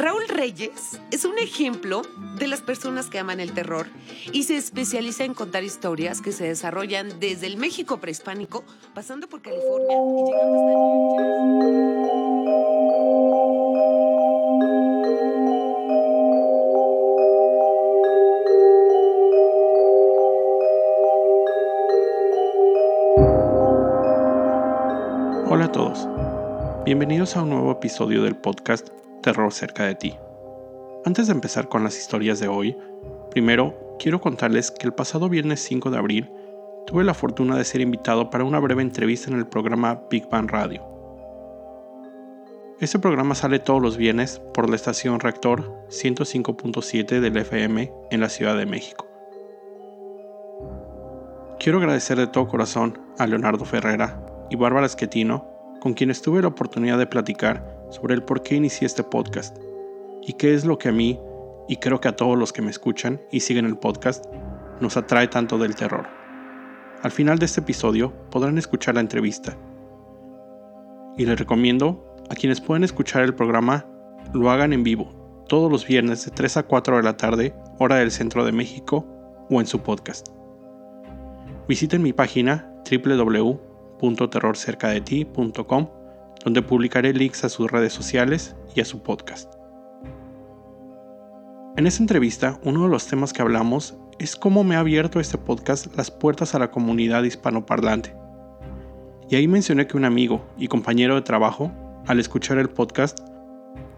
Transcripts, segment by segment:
Raúl Reyes es un ejemplo de las personas que aman el terror y se especializa en contar historias que se desarrollan desde el México prehispánico, pasando por California y llegando hasta New Jersey. Hola a todos, bienvenidos a un nuevo episodio del podcast Terror cerca de ti. Antes de empezar con las historias de hoy, primero quiero contarles que el pasado viernes 5 de abril tuve la fortuna de ser invitado para una breve entrevista en el programa Big Bang Radio. Este programa sale todos los viernes por la estación Rector 105.7 del FM en la Ciudad de México. Quiero agradecer de todo corazón a Leonardo Ferrera y Bárbara Esquetino, con quienes tuve la oportunidad de platicar sobre el por qué inicié este podcast y qué es lo que a mí, y creo que a todos los que me escuchan y siguen el podcast, nos atrae tanto del terror. Al final de este episodio podrán escuchar la entrevista. Y les recomiendo a quienes pueden escuchar el programa lo hagan en vivo, todos los viernes de 3 a 4 de la tarde, hora del centro de México, o en su podcast. Visiten mi página www www.terrorcercadeti.com, donde publicaré links a sus redes sociales y a su podcast. En esta entrevista, uno de los temas que hablamos es cómo me ha abierto este podcast las puertas a la comunidad hispanoparlante. Y ahí mencioné que un amigo y compañero de trabajo, al escuchar el podcast,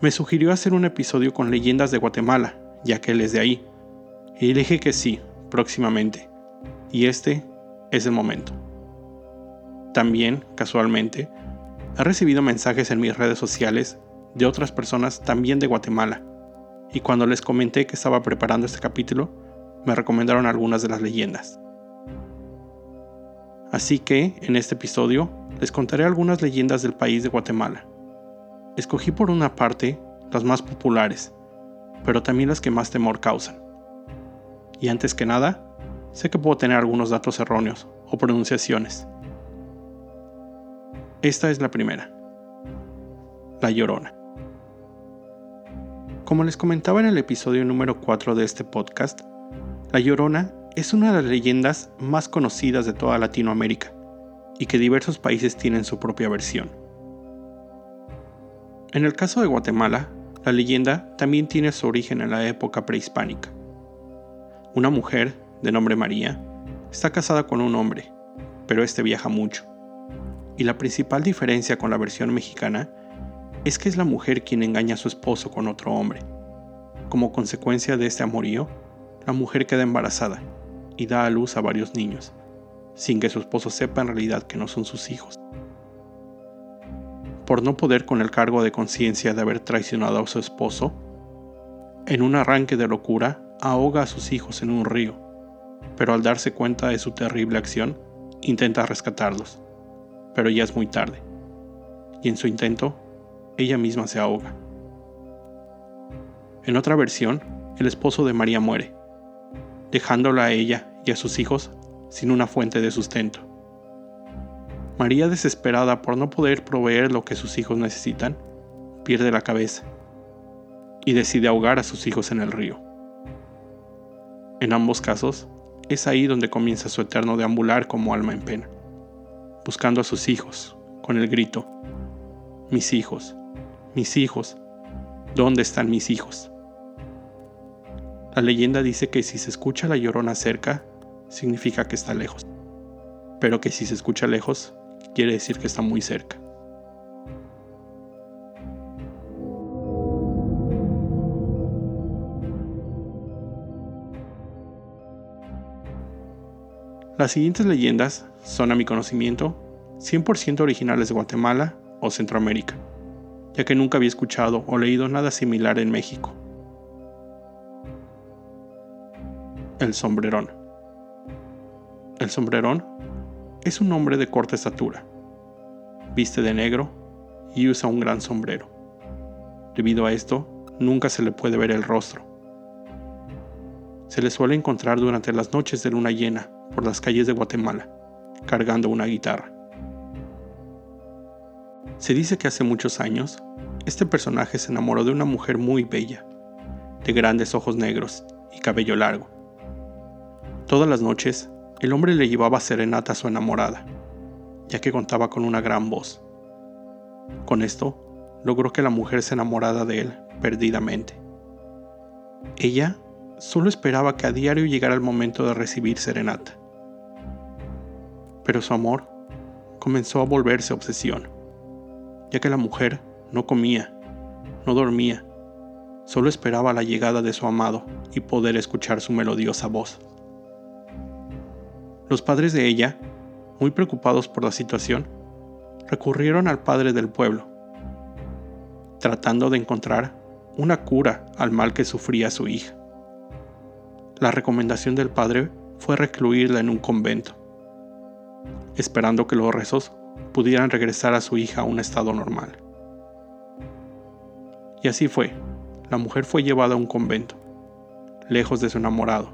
me sugirió hacer un episodio con leyendas de Guatemala, ya que él es de ahí. Y dije que sí, próximamente. Y este es el momento. También, casualmente, he recibido mensajes en mis redes sociales de otras personas también de Guatemala, y cuando les comenté que estaba preparando este capítulo, me recomendaron algunas de las leyendas. Así que, en este episodio, les contaré algunas leyendas del país de Guatemala. Escogí por una parte las más populares, pero también las que más temor causan. Y antes que nada, sé que puedo tener algunos datos erróneos o pronunciaciones, esta es la primera. La Llorona. Como les comentaba en el episodio número 4 de este podcast, La Llorona es una de las leyendas más conocidas de toda Latinoamérica y que diversos países tienen su propia versión. En el caso de Guatemala, la leyenda también tiene su origen en la época prehispánica. Una mujer, de nombre María, está casada con un hombre, pero este viaja mucho y la principal diferencia con la versión mexicana es que es la mujer quien engaña a su esposo con otro hombre. Como consecuencia de este amorío, la mujer queda embarazada y da a luz a varios niños, sin que su esposo sepa en realidad que no son sus hijos. Por no poder con el cargo de conciencia de haber traicionado a su esposo, en un arranque de locura ahoga a sus hijos en un río, pero al darse cuenta de su terrible acción, intenta rescatarlos pero ya es muy tarde, y en su intento, ella misma se ahoga. En otra versión, el esposo de María muere, dejándola a ella y a sus hijos sin una fuente de sustento. María, desesperada por no poder proveer lo que sus hijos necesitan, pierde la cabeza y decide ahogar a sus hijos en el río. En ambos casos, es ahí donde comienza su eterno deambular como alma en pena buscando a sus hijos, con el grito, mis hijos, mis hijos, ¿dónde están mis hijos? La leyenda dice que si se escucha la llorona cerca, significa que está lejos, pero que si se escucha lejos, quiere decir que está muy cerca. Las siguientes leyendas son a mi conocimiento 100% originales de Guatemala o Centroamérica, ya que nunca había escuchado o leído nada similar en México. El sombrerón. El sombrerón es un hombre de corta estatura. Viste de negro y usa un gran sombrero. Debido a esto, nunca se le puede ver el rostro. Se le suele encontrar durante las noches de luna llena por las calles de Guatemala, cargando una guitarra. Se dice que hace muchos años, este personaje se enamoró de una mujer muy bella, de grandes ojos negros y cabello largo. Todas las noches, el hombre le llevaba serenata a su enamorada, ya que contaba con una gran voz. Con esto, logró que la mujer se enamorara de él perdidamente. Ella solo esperaba que a diario llegara el momento de recibir serenata. Pero su amor comenzó a volverse obsesión, ya que la mujer no comía, no dormía, solo esperaba la llegada de su amado y poder escuchar su melodiosa voz. Los padres de ella, muy preocupados por la situación, recurrieron al padre del pueblo, tratando de encontrar una cura al mal que sufría su hija. La recomendación del padre fue recluirla en un convento, esperando que los rezos pudieran regresar a su hija a un estado normal. Y así fue, la mujer fue llevada a un convento, lejos de su enamorado,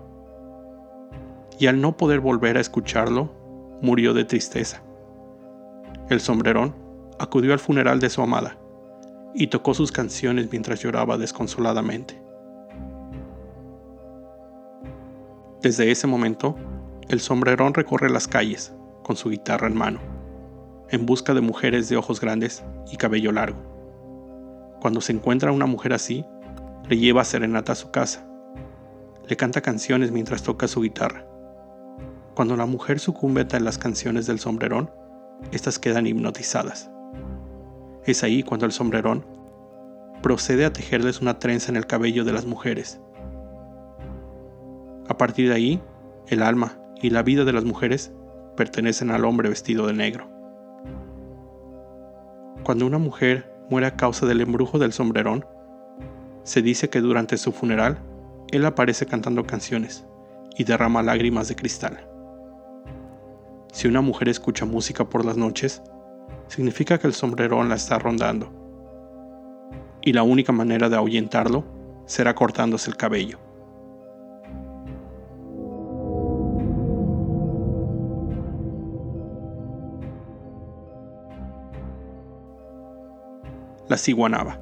y al no poder volver a escucharlo, murió de tristeza. El sombrerón acudió al funeral de su amada y tocó sus canciones mientras lloraba desconsoladamente. Desde ese momento, el sombrerón recorre las calles con su guitarra en mano, en busca de mujeres de ojos grandes y cabello largo. Cuando se encuentra una mujer así, le lleva serenata a su casa. Le canta canciones mientras toca su guitarra. Cuando la mujer sucumbe a las canciones del sombrerón, estas quedan hipnotizadas. Es ahí cuando el sombrerón procede a tejerles una trenza en el cabello de las mujeres. A partir de ahí, el alma y la vida de las mujeres pertenecen al hombre vestido de negro. Cuando una mujer muere a causa del embrujo del sombrerón, se dice que durante su funeral, él aparece cantando canciones y derrama lágrimas de cristal. Si una mujer escucha música por las noches, significa que el sombrerón la está rondando. Y la única manera de ahuyentarlo será cortándose el cabello. La ciguanaba.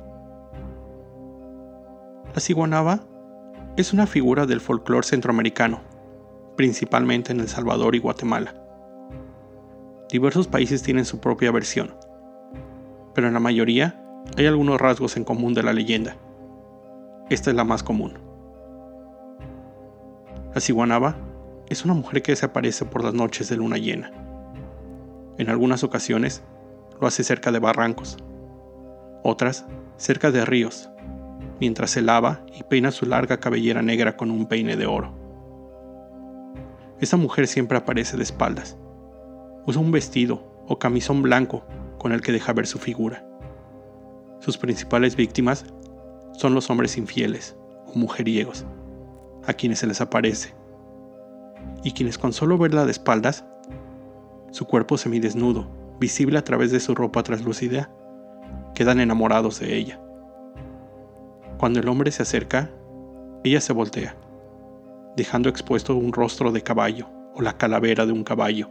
La ciguanaba es una figura del folclore centroamericano, principalmente en El Salvador y Guatemala. Diversos países tienen su propia versión, pero en la mayoría hay algunos rasgos en común de la leyenda. Esta es la más común. La ciguanaba es una mujer que desaparece por las noches de luna llena. En algunas ocasiones lo hace cerca de barrancos, otras cerca de ríos, mientras se lava y peina su larga cabellera negra con un peine de oro. Esta mujer siempre aparece de espaldas. Usa un vestido o camisón blanco con el que deja ver su figura. Sus principales víctimas son los hombres infieles o mujeriegos, a quienes se les aparece, y quienes con solo verla de espaldas, su cuerpo semidesnudo, visible a través de su ropa translúcida, quedan enamorados de ella. Cuando el hombre se acerca, ella se voltea, dejando expuesto un rostro de caballo o la calavera de un caballo,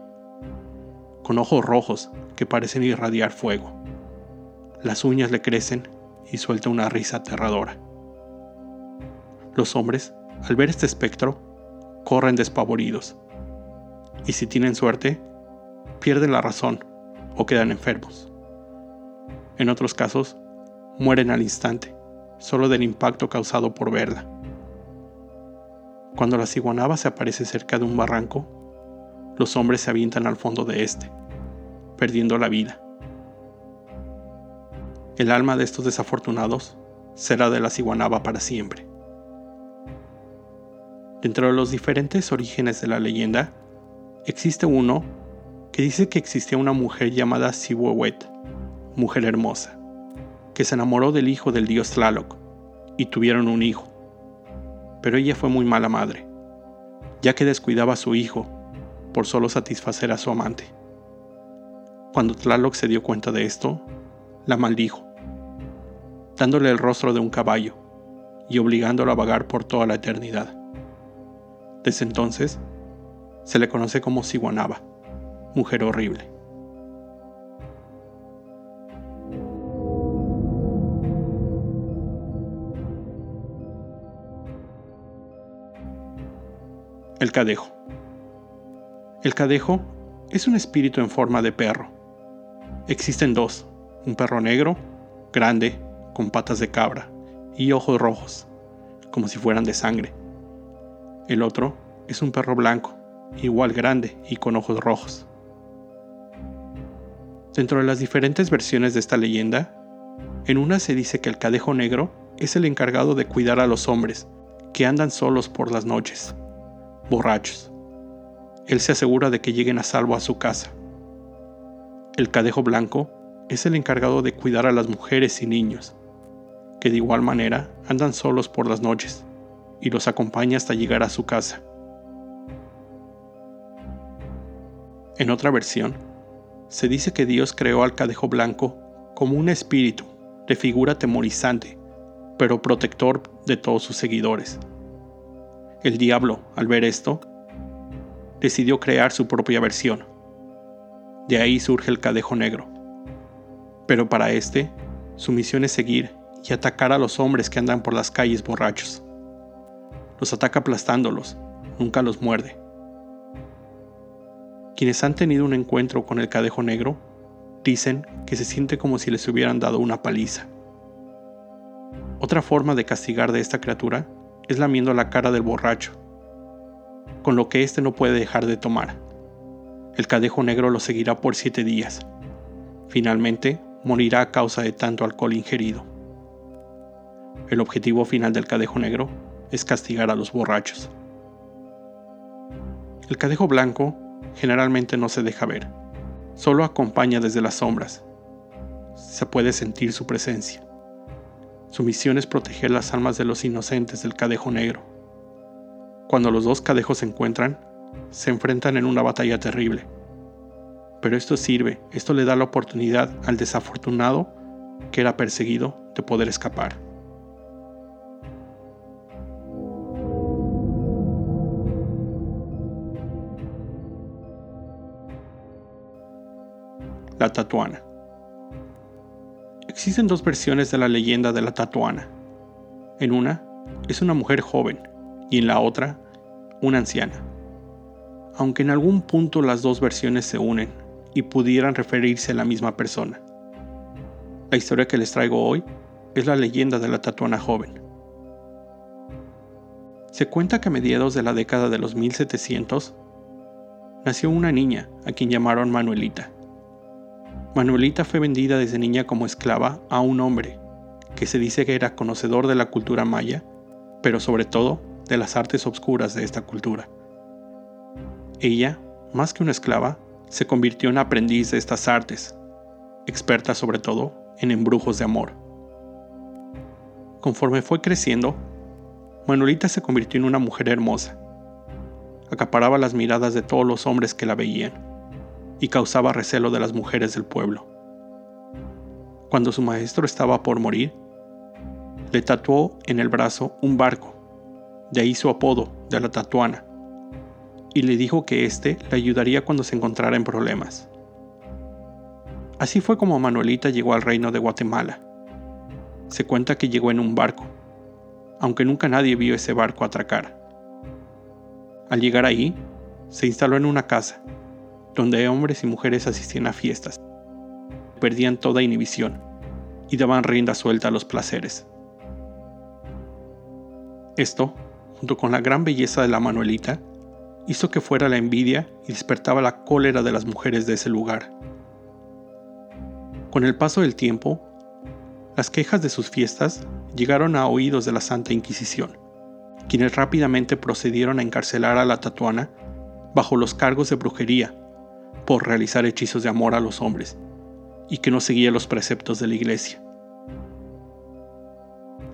con ojos rojos que parecen irradiar fuego. Las uñas le crecen y suelta una risa aterradora. Los hombres, al ver este espectro, corren despavoridos, y si tienen suerte, pierden la razón o quedan enfermos. En otros casos, mueren al instante, solo del impacto causado por verla. Cuando la ciguanaba se aparece cerca de un barranco, los hombres se avientan al fondo de este, perdiendo la vida. El alma de estos desafortunados será de la ciguanaba para siempre. Dentro de los diferentes orígenes de la leyenda, existe uno que dice que existía una mujer llamada Siwewet, mujer hermosa, que se enamoró del hijo del dios Tlaloc y tuvieron un hijo. Pero ella fue muy mala madre, ya que descuidaba a su hijo por solo satisfacer a su amante. Cuando Tlaloc se dio cuenta de esto, la maldijo, dándole el rostro de un caballo y obligándola a vagar por toda la eternidad. Desde entonces, se le conoce como Siguanaba, mujer horrible. El cadejo. El cadejo es un espíritu en forma de perro. Existen dos, un perro negro, grande, con patas de cabra y ojos rojos, como si fueran de sangre. El otro es un perro blanco, igual grande y con ojos rojos. Dentro de las diferentes versiones de esta leyenda, en una se dice que el cadejo negro es el encargado de cuidar a los hombres que andan solos por las noches, borrachos. Él se asegura de que lleguen a salvo a su casa. El cadejo blanco es el encargado de cuidar a las mujeres y niños, que de igual manera andan solos por las noches, y los acompaña hasta llegar a su casa. En otra versión, se dice que Dios creó al cadejo blanco como un espíritu de figura temorizante, pero protector de todos sus seguidores. El diablo, al ver esto, decidió crear su propia versión. De ahí surge el cadejo negro. Pero para este, su misión es seguir y atacar a los hombres que andan por las calles borrachos. Los ataca aplastándolos, nunca los muerde. Quienes han tenido un encuentro con el cadejo negro dicen que se siente como si les hubieran dado una paliza. Otra forma de castigar de esta criatura es lamiendo la cara del borracho, con lo que éste no puede dejar de tomar. El cadejo negro lo seguirá por siete días. Finalmente, morirá a causa de tanto alcohol ingerido. El objetivo final del cadejo negro es castigar a los borrachos. El cadejo blanco generalmente no se deja ver, solo acompaña desde las sombras. Se puede sentir su presencia. Su misión es proteger las almas de los inocentes del cadejo negro. Cuando los dos cadejos se encuentran, se enfrentan en una batalla terrible. Pero esto sirve, esto le da la oportunidad al desafortunado que era perseguido de poder escapar. La Tatuana. Existen dos versiones de la leyenda de la Tatuana. En una, es una mujer joven y en la otra, una anciana. Aunque en algún punto las dos versiones se unen y pudieran referirse a la misma persona. La historia que les traigo hoy es la leyenda de la Tatuana joven. Se cuenta que a mediados de la década de los 1700 nació una niña a quien llamaron Manuelita. Manuelita fue vendida desde niña como esclava a un hombre que se dice que era conocedor de la cultura maya, pero sobre todo de las artes obscuras de esta cultura. Ella, más que una esclava, se convirtió en aprendiz de estas artes, experta sobre todo en embrujos de amor. Conforme fue creciendo, Manuelita se convirtió en una mujer hermosa. Acaparaba las miradas de todos los hombres que la veían y causaba recelo de las mujeres del pueblo. Cuando su maestro estaba por morir, le tatuó en el brazo un barco, de ahí su apodo de la tatuana, y le dijo que éste le ayudaría cuando se encontrara en problemas. Así fue como Manuelita llegó al reino de Guatemala. Se cuenta que llegó en un barco, aunque nunca nadie vio ese barco atracar. Al llegar ahí, se instaló en una casa donde hombres y mujeres asistían a fiestas, perdían toda inhibición y daban rienda suelta a los placeres. Esto, junto con la gran belleza de la Manuelita, hizo que fuera la envidia y despertaba la cólera de las mujeres de ese lugar. Con el paso del tiempo, las quejas de sus fiestas llegaron a oídos de la Santa Inquisición, quienes rápidamente procedieron a encarcelar a la tatuana bajo los cargos de brujería por realizar hechizos de amor a los hombres y que no seguía los preceptos de la iglesia.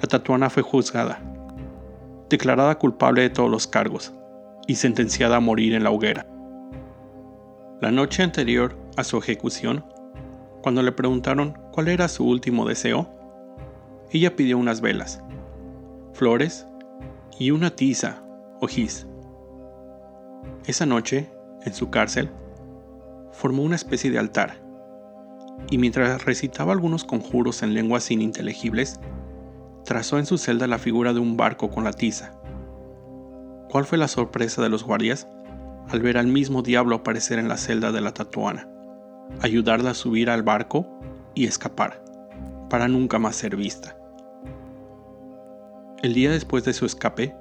La tatuana fue juzgada, declarada culpable de todos los cargos y sentenciada a morir en la hoguera. La noche anterior a su ejecución, cuando le preguntaron cuál era su último deseo, ella pidió unas velas, flores y una tiza o gis. Esa noche, en su cárcel, formó una especie de altar, y mientras recitaba algunos conjuros en lenguas ininteligibles, trazó en su celda la figura de un barco con la tiza. ¿Cuál fue la sorpresa de los guardias al ver al mismo diablo aparecer en la celda de la tatuana, ayudarla a subir al barco y escapar, para nunca más ser vista? El día después de su escape,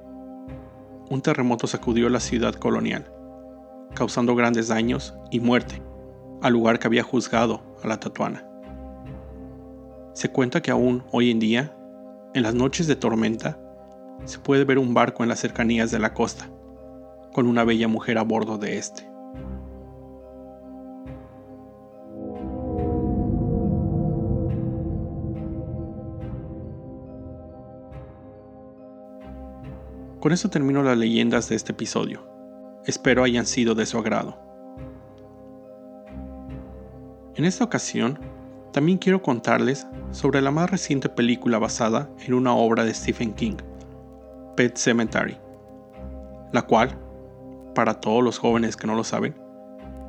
un terremoto sacudió la ciudad colonial, causando grandes daños y muerte al lugar que había juzgado a la tatuana. Se cuenta que aún hoy en día, en las noches de tormenta, se puede ver un barco en las cercanías de la costa, con una bella mujer a bordo de este. Con eso termino las leyendas de este episodio. Espero hayan sido de su agrado. En esta ocasión, también quiero contarles sobre la más reciente película basada en una obra de Stephen King, Pet Cemetery, la cual, para todos los jóvenes que no lo saben,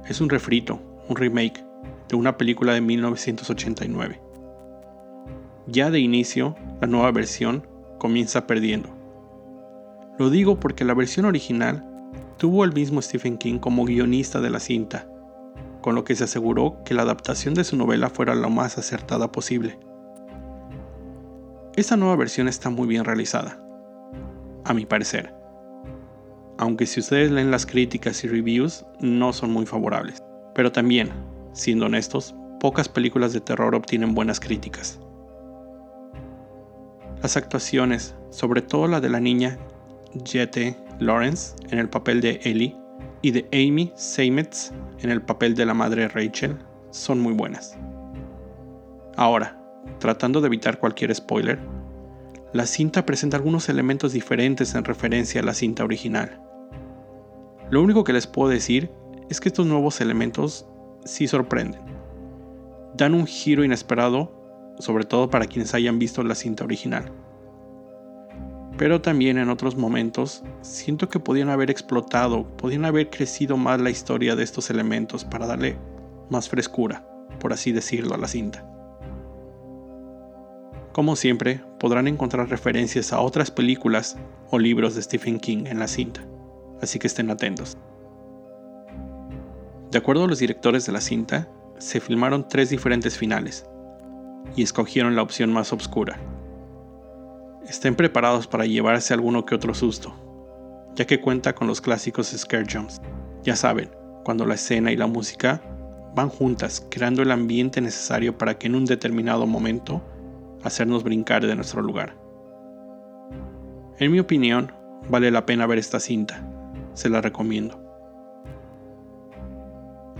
es un refrito, un remake de una película de 1989. Ya de inicio, la nueva versión comienza perdiendo. Lo digo porque la versión original tuvo el mismo Stephen King como guionista de la cinta, con lo que se aseguró que la adaptación de su novela fuera lo más acertada posible. Esta nueva versión está muy bien realizada, a mi parecer. Aunque si ustedes leen las críticas y reviews no son muy favorables. Pero también, siendo honestos, pocas películas de terror obtienen buenas críticas. Las actuaciones, sobre todo la de la niña Jette Lawrence en el papel de Ellie y de Amy Seymetz en el papel de la madre Rachel, son muy buenas. Ahora, tratando de evitar cualquier spoiler, la cinta presenta algunos elementos diferentes en referencia a la cinta original. Lo único que les puedo decir es que estos nuevos elementos sí sorprenden. Dan un giro inesperado, sobre todo para quienes hayan visto la cinta original. Pero también en otros momentos siento que podían haber explotado, podían haber crecido más la historia de estos elementos para darle más frescura, por así decirlo, a la cinta. Como siempre, podrán encontrar referencias a otras películas o libros de Stephen King en la cinta, así que estén atentos. De acuerdo a los directores de la cinta, se filmaron tres diferentes finales, y escogieron la opción más oscura. Estén preparados para llevarse alguno que otro susto, ya que cuenta con los clásicos scare jumps. Ya saben, cuando la escena y la música van juntas, creando el ambiente necesario para que en un determinado momento hacernos brincar de nuestro lugar. En mi opinión, vale la pena ver esta cinta, se la recomiendo.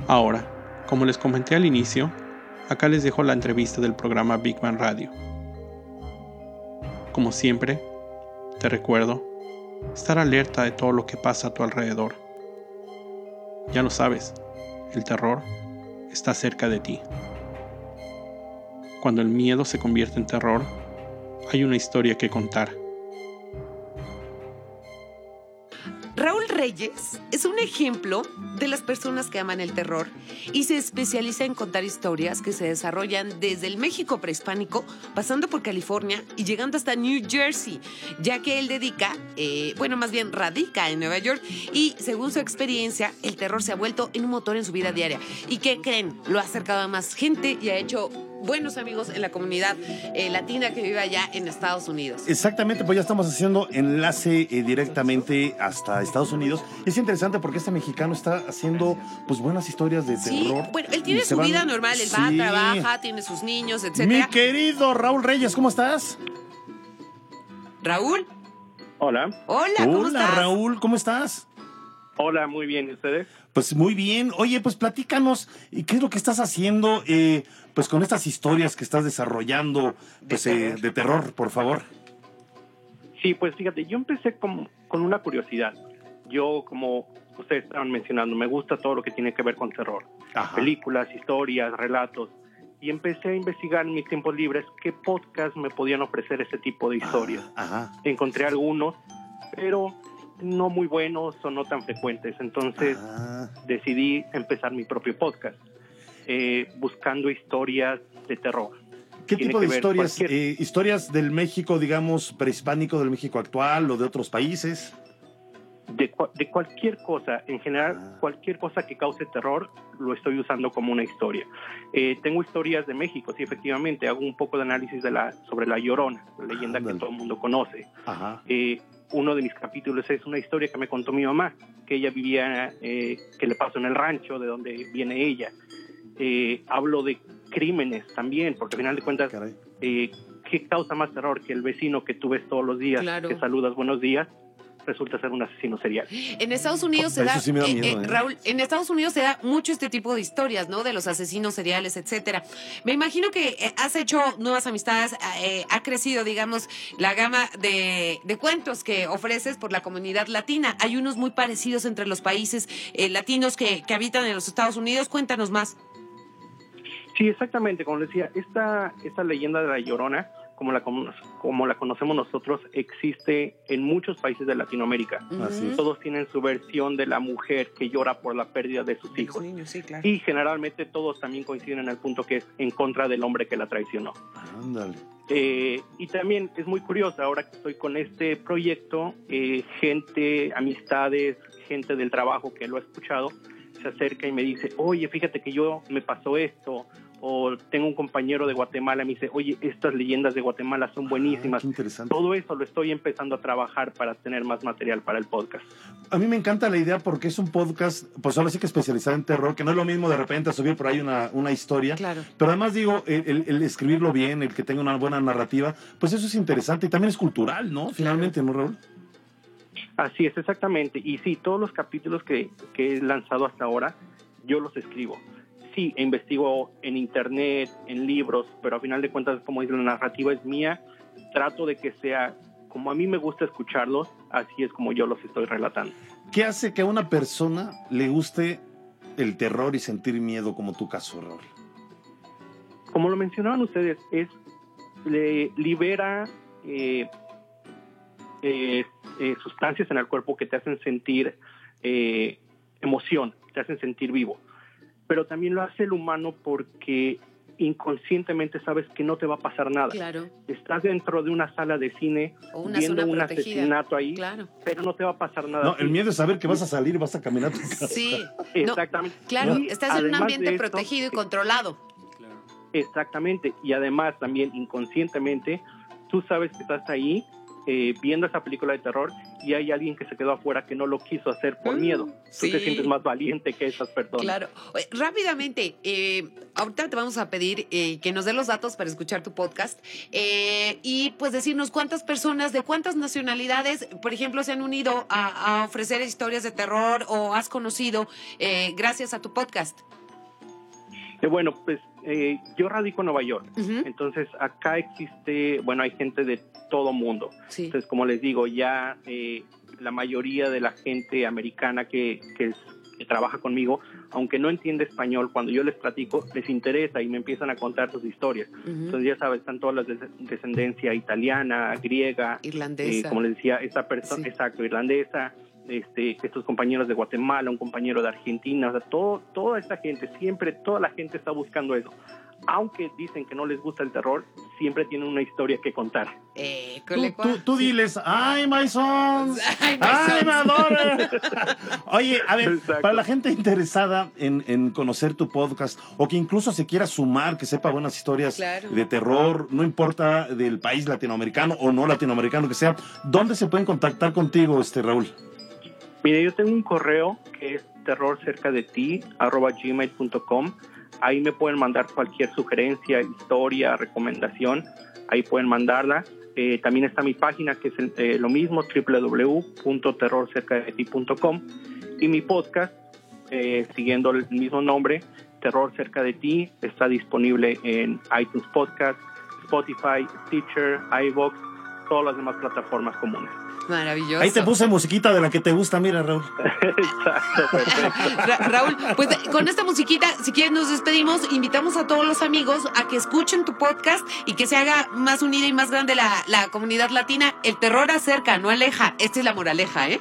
Ahora, como les comenté al inicio, acá les dejo la entrevista del programa Big Man Radio. Como siempre, te recuerdo estar alerta de todo lo que pasa a tu alrededor. Ya lo sabes, el terror está cerca de ti. Cuando el miedo se convierte en terror, hay una historia que contar. Reyes es un ejemplo de las personas que aman el terror y se especializa en contar historias que se desarrollan desde el México prehispánico, pasando por California y llegando hasta New Jersey, ya que él dedica, eh, bueno, más bien radica en Nueva York y según su experiencia, el terror se ha vuelto en un motor en su vida diaria. ¿Y qué creen? Lo ha acercado a más gente y ha hecho buenos amigos en la comunidad eh, latina que vive allá en Estados Unidos. Exactamente, pues ya estamos haciendo enlace eh, directamente hasta Estados Unidos. Es interesante porque este mexicano está haciendo pues buenas historias de Sí, terror. bueno, él tiene su van- vida normal, él va, Sí. trabaja, tiene sus niños, Mi etcétera. querido Raúl Reyes, ¿cómo estás? Raúl, Hola, hola, ¿cómo Hola estás? Raúl, ¿cómo estás? Hola, muy bien, ¿y ustedes? Pues muy bien. Oye, pues platícanos, ¿y qué es lo que estás haciendo eh, pues con estas historias que estás desarrollando pues, De eh, terror. de terror, por favor? Sí, pues fíjate, yo empecé con, con una curiosidad. Yo, como ustedes estaban mencionando, me gusta todo lo que tiene que ver con terror. Ajá. Películas, historias, relatos. Y empecé a investigar en mis tiempos libres qué podcast me podían ofrecer ese tipo de historias. Ajá. Encontré algunos, pero no muy buenos o no tan frecuentes. Entonces Ah, decidí empezar mi propio podcast, eh, buscando historias de terror. ¿Qué tiene tipo de historias? Eh, ¿Historias del México, digamos, prehispánico, del México actual o de otros países? de, de, cualquier cosa, en general, ah. cualquier cosa que cause terror, lo estoy usando como una historia. Eh, tengo historias de México, sí, efectivamente, hago un poco de análisis de la, sobre La Llorona, la leyenda que todo el mundo conoce. Eh, uno de mis capítulos es una historia que me contó mi mamá, que ella vivía, eh, que le pasó en el rancho, de donde viene ella. hablo de crímenes también, porque al final de cuentas, ¿qué causa más terror que el vecino que tú ves todos los días, que saludas buenos días? Resulta ser un asesino serial. En Estados Unidos se da, eh, eh, ¿eh? Raúl, en Estados Unidos se da mucho este tipo de historias, ¿no? De los asesinos seriales, etcétera. Me imagino que has hecho nuevas amistades, ha crecido, digamos, la gama de, cuentos que ofreces por la comunidad latina. Hay unos muy parecidos entre los países latinos que, que habitan en los Estados Unidos. Cuéntanos más. Sí, exactamente. Como decía, esta, esta leyenda de la Llorona como la, como la conocemos nosotros, existe en muchos países de Latinoamérica. Todos tienen su versión de la mujer que llora por la pérdida de sus hijos. Y generalmente todos también coinciden en el punto que es en contra del hombre que la traicionó. Eh, y también es muy curioso, ahora que estoy con este proyecto, eh, gente, amistades, gente del trabajo que lo ha escuchado, se acerca y me dice, oye, fíjate que yo me pasó esto, o tengo un compañero de Guatemala y me dice, oye, estas leyendas de Guatemala son buenísimas. interesante. Todo eso lo estoy empezando a trabajar para tener más material para el podcast. A mí me encanta la idea porque es un podcast, pues ahora sí que especializado en terror, que no es lo mismo de repente subir por ahí una, una historia. Claro. Pero además digo, el, escribirlo bien, el que tenga una buena narrativa, pues eso es interesante y también es cultural, ¿no? Finalmente, ¿no, Raúl? Así es, exactamente. Y sí, todos los capítulos que, que he lanzado hasta ahora, yo los escribo sí, investigo en internet, en libros, pero a final de cuentas, como dice, la narrativa es mía. Trato de que sea como a mí me gusta escucharlos, así es como yo los estoy relatando. ¿Qué hace que a una persona le guste el terror y sentir miedo como tu caso, Raúl? Como lo mencionaban ustedes, es le libera eh, eh, eh, sustancias en el cuerpo que te hacen sentir emoción, te hacen sentir vivo pero también lo hace el humano porque inconscientemente sabes que no te va a pasar nada. Claro. Estás dentro de una sala de cine viendo un asesinato ahí, pero no te va a pasar nada. No, el miedo es saber que vas a salir, vas a caminar tu casa. Sí, exactamente. claro, estás en un ambiente protegido y controlado. Exactamente, y además también inconscientemente tú sabes que estás ahí eh, viendo esa película de terror y hay alguien que se quedó afuera que no lo quiso hacer por mm, miedo. Tú te sientes más valiente que esas personas. Claro. rápidamente, eh, ahorita te vamos a pedir eh, que nos dé los datos para escuchar tu podcast y pues decirnos cuántas personas de cuántas nacionalidades, por ejemplo, se han unido a, ofrecer historias de terror o has conocido gracias a tu podcast. bueno, pues yo radico en Nueva York, entonces acá existe, bueno, hay gente de todo mundo. Entonces, como les digo, ya eh, la mayoría de la gente americana que, que, trabaja conmigo, aunque no entiende español, cuando yo les platico, les interesa y me empiezan a contar sus historias. Entonces, ya sabes, están todas las de descendencia italiana, griega, irlandesa. Eh, como les decía, esta persona, exacto, irlandesa, este, estos compañeros de Guatemala, un compañero de Argentina, o sea, todo, toda esta gente, siempre toda la gente está buscando eso aunque dicen que no les gusta el terror, siempre tienen una historia que contar. Eh, tú, diles, ¡ay, my sons! ¡Ay, my Oye, a ver, para la gente interesada en, conocer tu podcast o que incluso se quiera sumar, que sepa buenas historias de terror, no importa del país latinoamericano o no latinoamericano que sea, ¿dónde se pueden contactar contigo, este Raúl? Mire, yo tengo un correo que es terror cerca de ti, arroba gmail.com Ahí me pueden mandar cualquier sugerencia, historia, recomendación. Ahí pueden mandarla. Eh, también está mi página que es eh, lo mismo, www.terrorcercadeti.com. Y mi podcast, eh, siguiendo el mismo nombre, Terror Cerca de Ti, está disponible en iTunes Podcast, Spotify, Stitcher, iVoox, todas las demás plataformas comunes. Maravilloso. Ahí te puse musiquita de la que te gusta, mira, Raúl. Exacto, perfecto. Raúl, pues con esta musiquita, si quieres, nos despedimos. Invitamos a todos los amigos a que escuchen tu podcast y que se haga más unida y más grande la, la comunidad latina. El terror acerca, no aleja. Esta es la moraleja, ¿eh?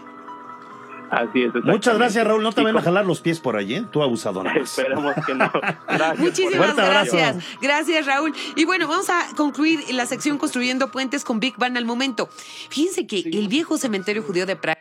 Así es. Muchas gracias, Raúl. No te vayan a jalar los pies por allí, ¿eh? Tú abusador. Esperemos que no. Muchísimas gracias. Gracias, Raúl. Y bueno, vamos a concluir la sección Construyendo Puentes con Big Bang al momento. Fíjense que el viejo cementerio judío de Praga